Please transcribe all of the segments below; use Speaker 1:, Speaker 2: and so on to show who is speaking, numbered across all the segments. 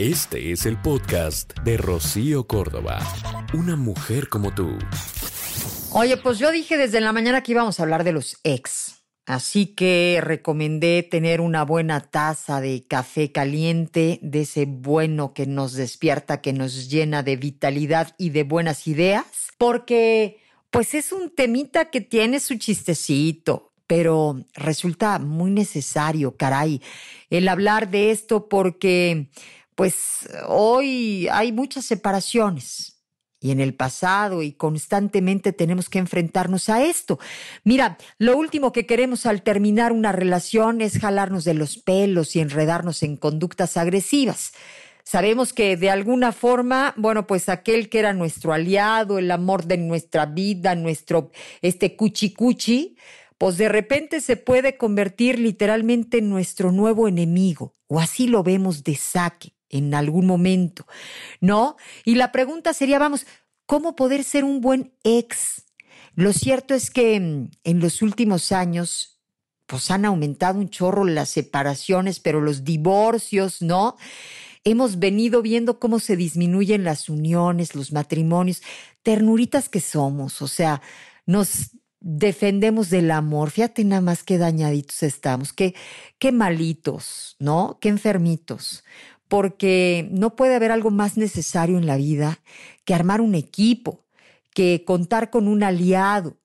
Speaker 1: Este es el podcast de Rocío Córdoba. Una mujer como tú.
Speaker 2: Oye, pues yo dije desde la mañana que íbamos a hablar de los ex. Así que recomendé tener una buena taza de café caliente, de ese bueno que nos despierta, que nos llena de vitalidad y de buenas ideas, porque pues es un temita que tiene su chistecito, pero resulta muy necesario, caray, el hablar de esto porque pues hoy hay muchas separaciones y en el pasado y constantemente tenemos que enfrentarnos a esto. Mira, lo último que queremos al terminar una relación es jalarnos de los pelos y enredarnos en conductas agresivas. Sabemos que de alguna forma, bueno, pues aquel que era nuestro aliado, el amor de nuestra vida, nuestro este cuchi cuchi, pues de repente se puede convertir literalmente en nuestro nuevo enemigo, o así lo vemos de saque en algún momento, ¿no? Y la pregunta sería, vamos, ¿cómo poder ser un buen ex? Lo cierto es que mm, en los últimos años, pues han aumentado un chorro las separaciones, pero los divorcios, ¿no? Hemos venido viendo cómo se disminuyen las uniones, los matrimonios, ternuritas que somos, o sea, nos defendemos del amor, fíjate nada más qué dañaditos estamos, qué, qué malitos, ¿no? Qué enfermitos porque no puede haber algo más necesario en la vida que armar un equipo, que contar con un aliado,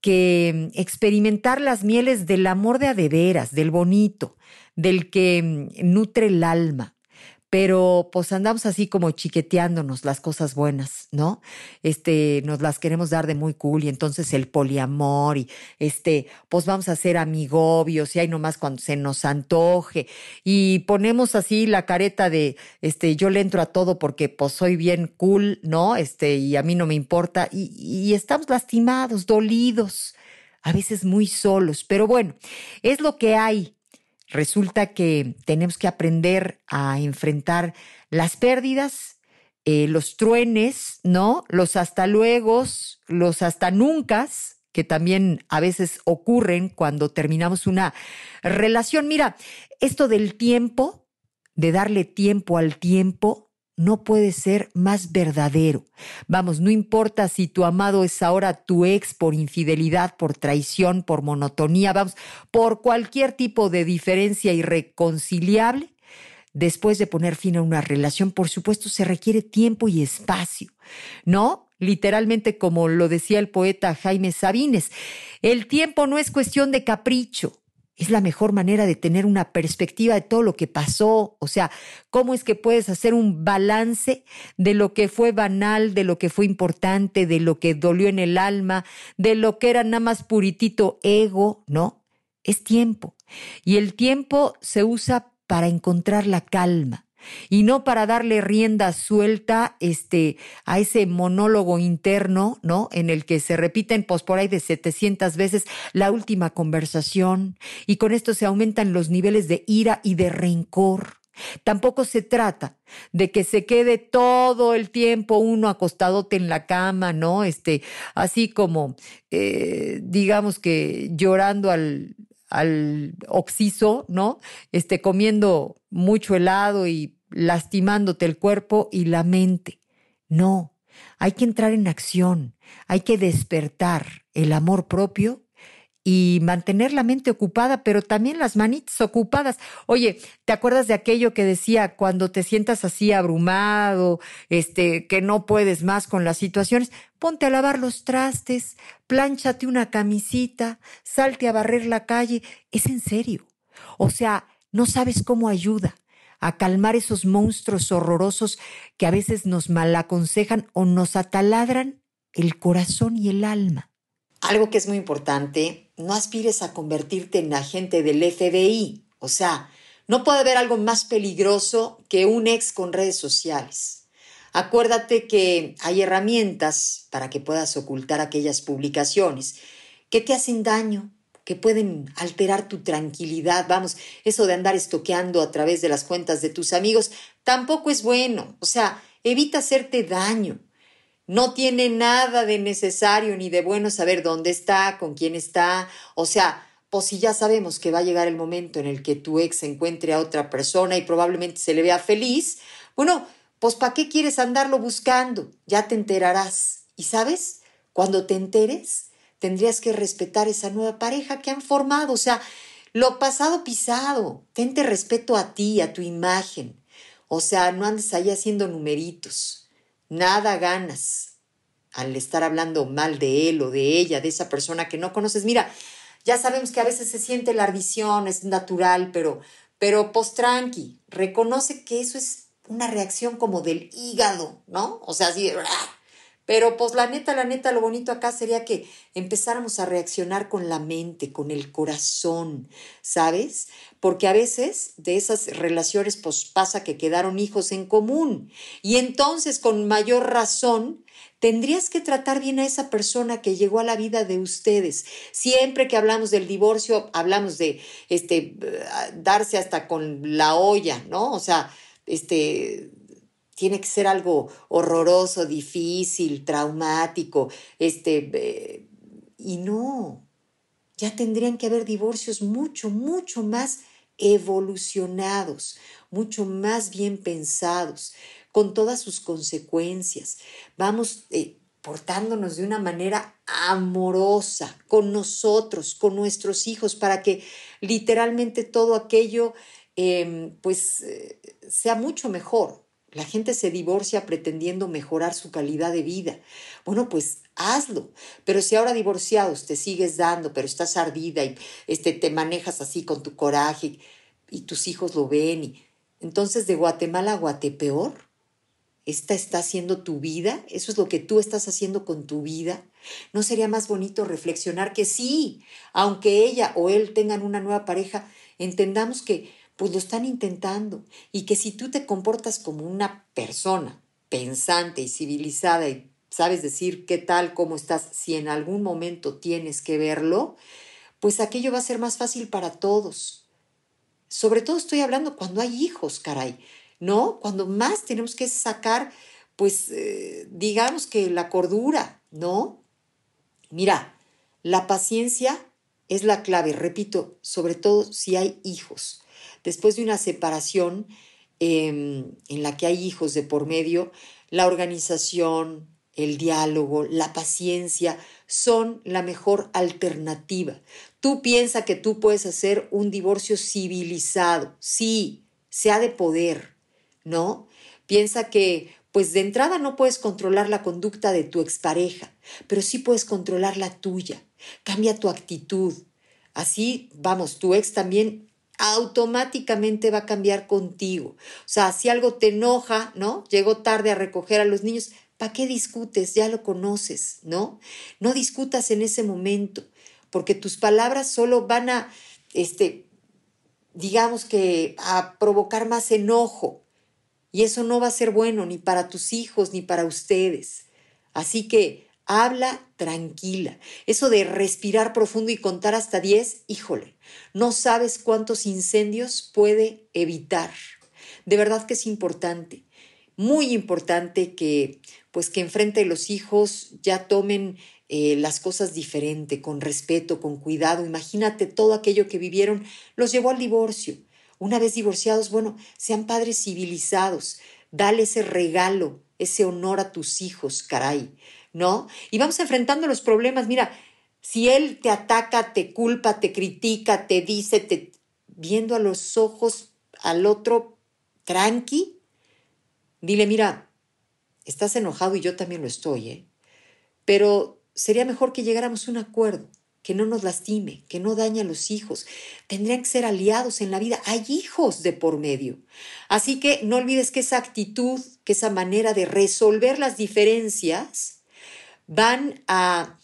Speaker 2: que mm, experimentar las mieles del amor de adeveras, del bonito, del que mm, nutre el alma pero pues andamos así como chiqueteándonos las cosas buenas, ¿no? Este, nos las queremos dar de muy cool y entonces el poliamor y este, pues vamos a ser amigobios y ahí nomás cuando se nos antoje y ponemos así la careta de, este, yo le entro a todo porque pues soy bien cool, ¿no? Este, y a mí no me importa y, y estamos lastimados, dolidos, a veces muy solos, pero bueno, es lo que hay Resulta que tenemos que aprender a enfrentar las pérdidas, eh, los truenes, ¿no? Los hasta luego, los hasta nunca, que también a veces ocurren cuando terminamos una relación. Mira, esto del tiempo, de darle tiempo al tiempo, no puede ser más verdadero. Vamos, no importa si tu amado es ahora tu ex por infidelidad, por traición, por monotonía, vamos, por cualquier tipo de diferencia irreconciliable, después de poner fin a una relación, por supuesto, se requiere tiempo y espacio, ¿no? Literalmente, como lo decía el poeta Jaime Sabines, el tiempo no es cuestión de capricho, es la mejor manera de tener una perspectiva de todo lo que pasó. O sea, cómo es que puedes hacer un balance de lo que fue banal, de lo que fue importante, de lo que dolió en el alma, de lo que era nada más puritito ego, ¿no? Es tiempo. Y el tiempo se usa para encontrar la calma y no para darle rienda suelta este, a ese monólogo interno, ¿no? En el que se repiten pues, por ahí de 700 veces la última conversación y con esto se aumentan los niveles de ira y de rencor. Tampoco se trata de que se quede todo el tiempo uno acostadote en la cama, ¿no? Este, así como, eh, digamos que llorando al, al oxiso, ¿no? Este, comiendo mucho helado y lastimándote el cuerpo y la mente. No, hay que entrar en acción, hay que despertar el amor propio y mantener la mente ocupada, pero también las manitas ocupadas. Oye, ¿te acuerdas de aquello que decía cuando te sientas así abrumado, este, que no puedes más con las situaciones? Ponte a lavar los trastes, plánchate una camisita, salte a barrer la calle. Es en serio. O sea, no sabes cómo ayuda a calmar esos monstruos horrorosos que a veces nos malaconsejan o nos ataladran el corazón y el alma. Algo que es muy importante, no aspires a convertirte en agente del FBI. O sea, no puede haber algo más peligroso que un ex con redes sociales. Acuérdate que hay herramientas para que puedas ocultar aquellas publicaciones que te hacen daño, que pueden alterar tu tranquilidad. Vamos, eso de andar estoqueando a través de las cuentas de tus amigos tampoco es bueno. O sea, evita hacerte daño. No tiene nada de necesario ni de bueno saber dónde está, con quién está. O sea, pues si ya sabemos que va a llegar el momento en el que tu ex encuentre a otra persona y probablemente se le vea feliz, Bueno, pues ¿para qué quieres andarlo buscando? Ya te enterarás. Y sabes, cuando te enteres, tendrías que respetar esa nueva pareja que han formado. O sea, lo pasado pisado. Tente respeto a ti, a tu imagen. O sea, no andes ahí haciendo numeritos. Nada ganas al estar hablando mal de él o de ella, de esa persona que no conoces. Mira, ya sabemos que a veces se siente la ardición, es natural, pero, pero post tranqui, reconoce que eso es una reacción como del hígado, ¿no? O sea, así de... Pero pues la neta, la neta, lo bonito acá sería que empezáramos a reaccionar con la mente, con el corazón, ¿sabes? Porque a veces de esas relaciones pues pasa que quedaron hijos en común y entonces con mayor razón tendrías que tratar bien a esa persona que llegó a la vida de ustedes. Siempre que hablamos del divorcio, hablamos de este darse hasta con la olla, ¿no? O sea, este tiene que ser algo horroroso, difícil, traumático, este, eh, y no, ya tendrían que haber divorcios mucho, mucho más evolucionados, mucho más bien pensados, con todas sus consecuencias. Vamos eh, portándonos de una manera amorosa con nosotros, con nuestros hijos, para que literalmente todo aquello em, pues eh, sea mucho mejor, la gente se divorcia pretendiendo mejorar su calidad de vida. Bueno, pues hazlo. Pero si ahora divorciados te sigues dando, pero estás ardida y este, te manejas así con tu coraje y tus hijos lo ven, entonces de Guatemala a Guatepeor, ¿esta está haciendo tu vida? ¿Eso es lo que tú estás haciendo con tu vida? ¿No sería más bonito reflexionar que sí, aunque ella o él tengan una nueva pareja, entendamos que pues lo están intentando. Y que si tú te comportas como una persona pensante y civilizada y sabes decir qué tal, cómo estás, si en algún momento tienes que verlo, pues aquello va a ser más fácil para todos. Sobre todo estoy hablando cuando hay hijos, caray, ¿no? Cuando más tenemos que sacar, pues, eh, digamos que la cordura, ¿no? Mira, la paciencia es la clave, repito, sobre todo si hay hijos después de una separación em, en la que hay hijos de por medio, la organización, el diálogo, la paciencia son la mejor alternativa. Tú piensas que tú puedes hacer un divorcio civilizado, sí, sea de poder, ¿no? Piensa que pues de entrada no puedes controlar la conducta de tu expareja, pero sí puedes controlar la tuya. Cambia tu actitud. Así, vamos, tu ex también automáticamente va a cambiar contigo. O sea, si algo te enoja, ¿no? Llegó tarde a recoger a los niños, ¿para qué discutes? Ya lo conoces, ¿no? No discutas en ese momento, porque tus palabras solo van a, este, digamos que, a provocar más enojo. Y eso no va a ser bueno ni para tus hijos ni para ustedes. Así que habla tranquila. Eso de respirar profundo y contar hasta 10, híjole, no sabes cuántos incendios puede evitar. De verdad que es importante, muy importante que pues que enfrente de los hijos ya tomen eh, las cosas diferente, con respeto, con cuidado. Imagínate todo aquello que vivieron, los llevó al divorcio. Una vez divorciados, bueno, sean padres civilizados, dale ese regalo, ese honor a tus hijos, caray, ¿no? Y vamos enfrentando los problemas. Mira, si él te ataca, te culpa, te critica, te dice, te viendo a los ojos al otro tranqui, dile, mira, estás enojado y yo también lo estoy, ¿eh? Pero sería mejor que llegáramos a un acuerdo, que no nos lastime, que no dañe a los hijos. Tendrían que ser aliados en la vida. Hay hijos de por medio. Así que no olvides que esa actitud, que esa manera de resolver las diferencias van a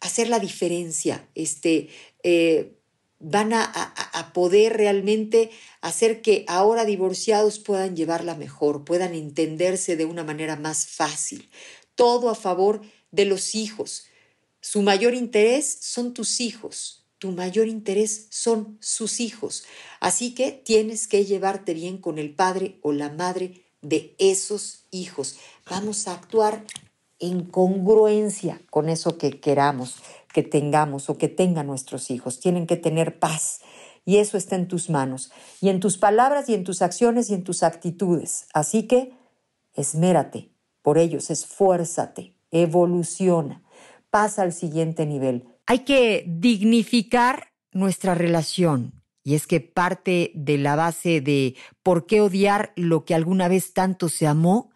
Speaker 2: hacer la diferencia, este, eh, van a, a, poder realmente hacer que ahora divorciados puedan llevarla mejor, puedan entenderse de una manera más fácil. Todo a favor de los hijos. Su mayor interés son tus hijos, tu mayor interés son sus hijos. Así que tienes que llevarte bien con el padre o la madre de esos hijos. Vamos a actuar en congruencia con eso que queramos que tengamos o que tengan nuestros hijos. Tienen que tener paz y eso está en tus manos, y en tus palabras y en tus acciones y en tus actitudes. Así que esmérate por ellos, esfuérzate, evoluciona, pasa al siguiente nivel. Hay que dignificar nuestra relación. Y es que parte de la base de por qué odiar lo que alguna vez tanto se amó,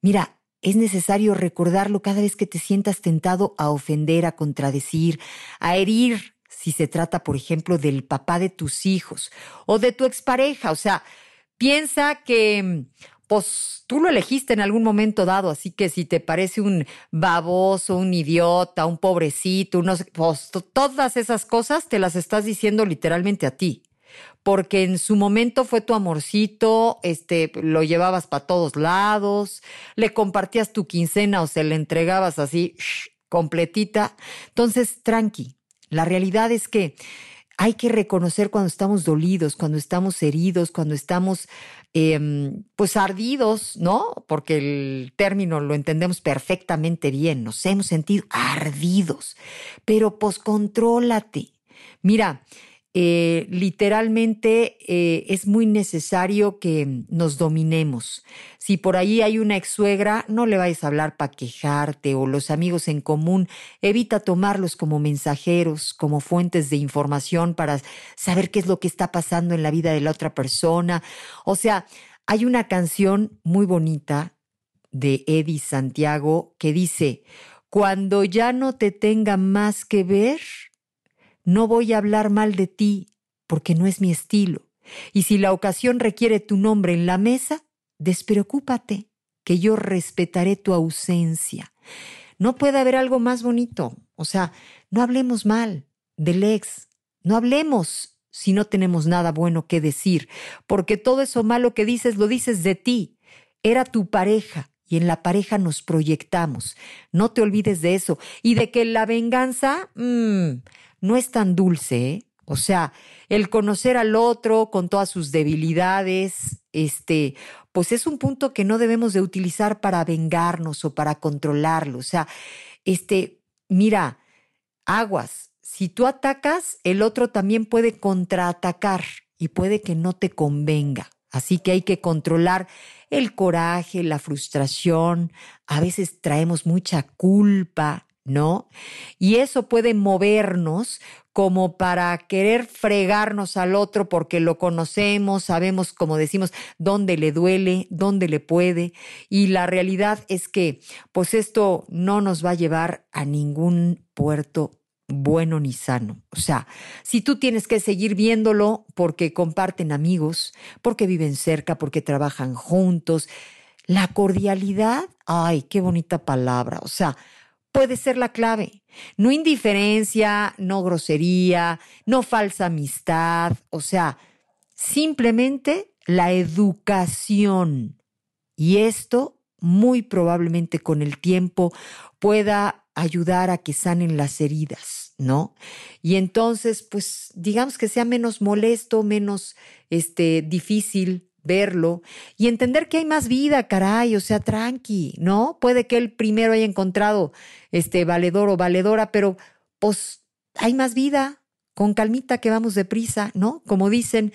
Speaker 2: mira, es necesario recordarlo cada vez que te sientas tentado a ofender, a contradecir, a herir, si se trata, por ejemplo, del papá de tus hijos o de tu expareja. O sea, piensa que pues tú lo elegiste en algún momento dado, así que si te parece un baboso, un idiota, un pobrecito, unos, pues todas esas cosas te las estás diciendo literalmente a ti. Porque en su momento fue tu amorcito, este, lo llevabas para todos lados, le compartías tu quincena o se le entregabas así, completita. Entonces, tranqui. La realidad es que hay que reconocer cuando estamos dolidos, cuando estamos heridos, cuando estamos Em, pues ardidos, ¿no? Porque el término lo entendemos perfectamente bien, nos hemos sentido ardidos, pero pues contrólate. Mira, eh, literalmente eh, es muy necesario que nos dominemos. Si por ahí hay una ex suegra, no le vayas a hablar para quejarte o los amigos en común, evita tomarlos como mensajeros, como fuentes de información para saber qué es lo que está pasando en la vida de la otra persona. O sea, hay una canción muy bonita de Eddie Santiago que dice, cuando ya no te tenga más que ver, no voy a hablar mal de ti, porque no es mi estilo. Y si la ocasión requiere tu nombre en la mesa, despreocúpate, que yo respetaré tu ausencia. No puede haber algo más bonito. O sea, no hablemos mal del ex. No hablemos si no tenemos nada bueno que decir, porque todo eso malo que dices lo dices de ti. Era tu pareja y en la pareja nos proyectamos. No te olvides de eso. Y de que la venganza, mmm, no es tan dulce, ¿eh? O sea, el conocer al otro con todas sus debilidades, este, pues es un punto que no debemos de utilizar para vengarnos o para controlarlo. O sea, este, mira, aguas, si tú atacas, el otro también puede contraatacar y puede que no te convenga. Así que hay que controlar el coraje, la frustración. A veces traemos mucha culpa, ¿no? Y eso puede movernos como para querer fregarnos al otro porque lo conocemos, sabemos, como decimos, dónde le duele, dónde le puede. Y la realidad es que, pues esto no nos va a llevar a ningún puerto bueno ni sano. O sea, si tú tienes que seguir viéndolo porque comparten amigos, porque viven cerca, porque trabajan juntos, la cordialidad, ay, qué bonita palabra. O sea, puede ser la clave. No indiferencia, no grosería, no falsa amistad, o sea, simplemente la educación. Y esto muy probablemente con el tiempo pueda ayudar a que sanen las heridas, ¿no? Y entonces, pues digamos que sea menos molesto, menos este difícil verlo y entender que hay más vida, caray, o sea, tranqui, ¿no? Puede que él primero haya encontrado este valedor o valedora, pero pues hay más vida, con calmita que vamos deprisa, ¿no? Como dicen,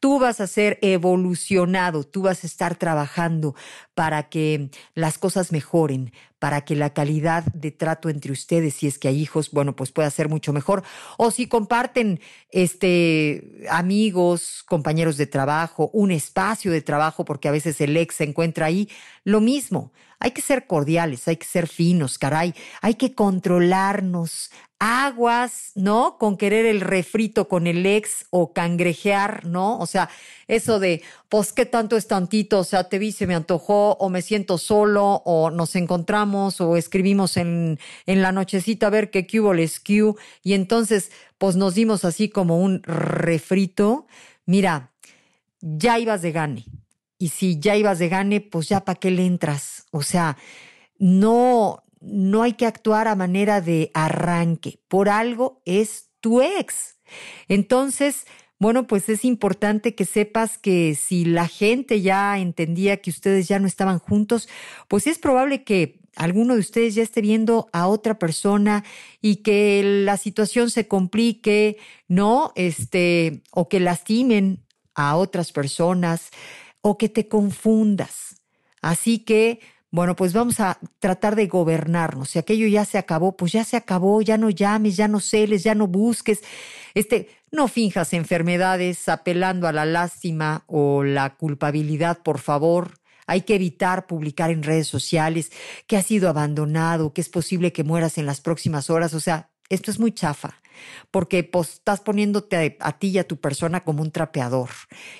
Speaker 2: Tú vas a ser evolucionado, tú vas a estar trabajando para que las cosas mejoren, para que la calidad de trato entre ustedes, si es que hay hijos, bueno, pues pueda ser mucho mejor. O si comparten este amigos, compañeros de trabajo, un espacio de trabajo, porque a veces el ex se encuentra ahí, lo mismo. Hay que ser cordiales, hay que ser finos, caray, hay que controlarnos, aguas, ¿no? Con querer el refrito con el ex o cangrejear, ¿no? O sea, eso de, pues, ¿qué tanto es tantito? O sea, te vi, se me antojó, o me siento solo, o nos encontramos, o escribimos en, en la nochecita a ver qué hubo les Q, y entonces, pues nos dimos así como un refrito. Mira, ya ibas de gane. Y si ya ibas de gane, pues ya para qué le entras. O sea, no, no hay que actuar a manera de arranque. Por algo es tu ex. Entonces, bueno, pues es importante que sepas que si la gente ya entendía que ustedes ya no estaban juntos, pues es probable que alguno de ustedes ya esté viendo a otra persona y que la situación se complique, ¿no? Este, o que lastimen a otras personas o que te confundas. Así que, bueno, pues vamos a tratar de gobernarnos. Si aquello ya se acabó, pues ya se acabó, ya no llames, ya no celes, ya no busques. Este, no finjas enfermedades apelando a la lástima o la culpabilidad, por favor. Hay que evitar publicar en redes sociales que has sido abandonado, que es posible que mueras en las próximas horas. O sea, esto es muy chafa, porque pues, estás poniéndote a, ti y a tu persona como un trapeador.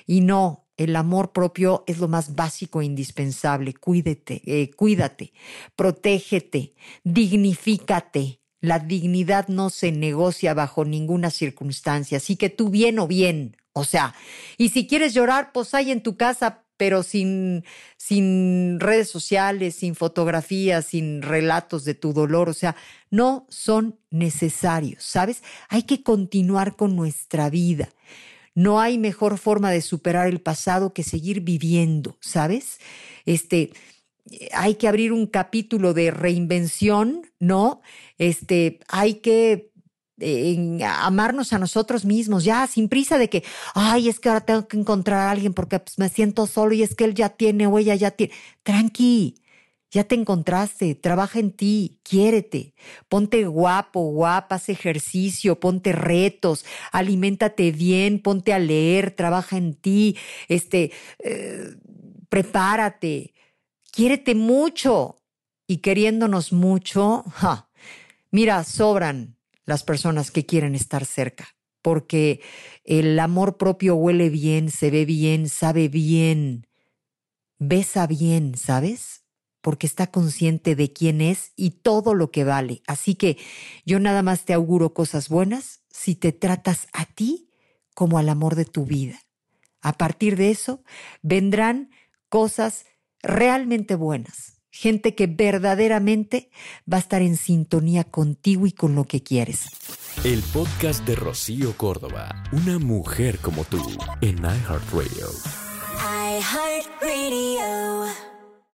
Speaker 2: Y no, el amor propio es lo más básico e indispensable. Cuídate, eh, cuídate, protégete, dignifícate. La dignidad no se negocia bajo ninguna circunstancia. Así que tú bien o bien. O sea, y si quieres llorar, pues hay en tu casa pero sin, sin redes sociales, sin fotografías, sin relatos de tu dolor. O sea, no son necesarios, ¿sabes? Hay que continuar con nuestra vida. No hay mejor forma de superar el pasado que seguir viviendo, ¿sabes? Este, hay que abrir un capítulo de reinvención, ¿no? Este, hay que en amarnos a nosotros mismos, ya sin prisa de que, ay, es que ahora tengo que encontrar a alguien porque pues, me siento solo y es que él ya tiene o ella ya tiene. Tranqui, ya te encontraste, trabaja en ti, quiérete, ponte guapo, guapa, haz ejercicio, ponte retos, aliméntate bien, ponte a leer, trabaja en ti, este, eh, prepárate, quiérete mucho y queriéndonos mucho, mira, sobran las personas que quieren estar cerca, porque el amor propio huele bien, se ve bien, sabe bien, besa bien, ¿sabes? Porque está consciente de quién es y todo lo que vale. Así que yo nada más te auguro cosas buenas si te tratas a ti como al amor de tu vida. A partir de eso vendrán cosas realmente buenas gente que verdaderamente va a estar en sintonía contigo y con lo que quieres.
Speaker 1: El podcast de Rocío Córdoba, una mujer como tú, en iHeartRadio. iHeartRadio.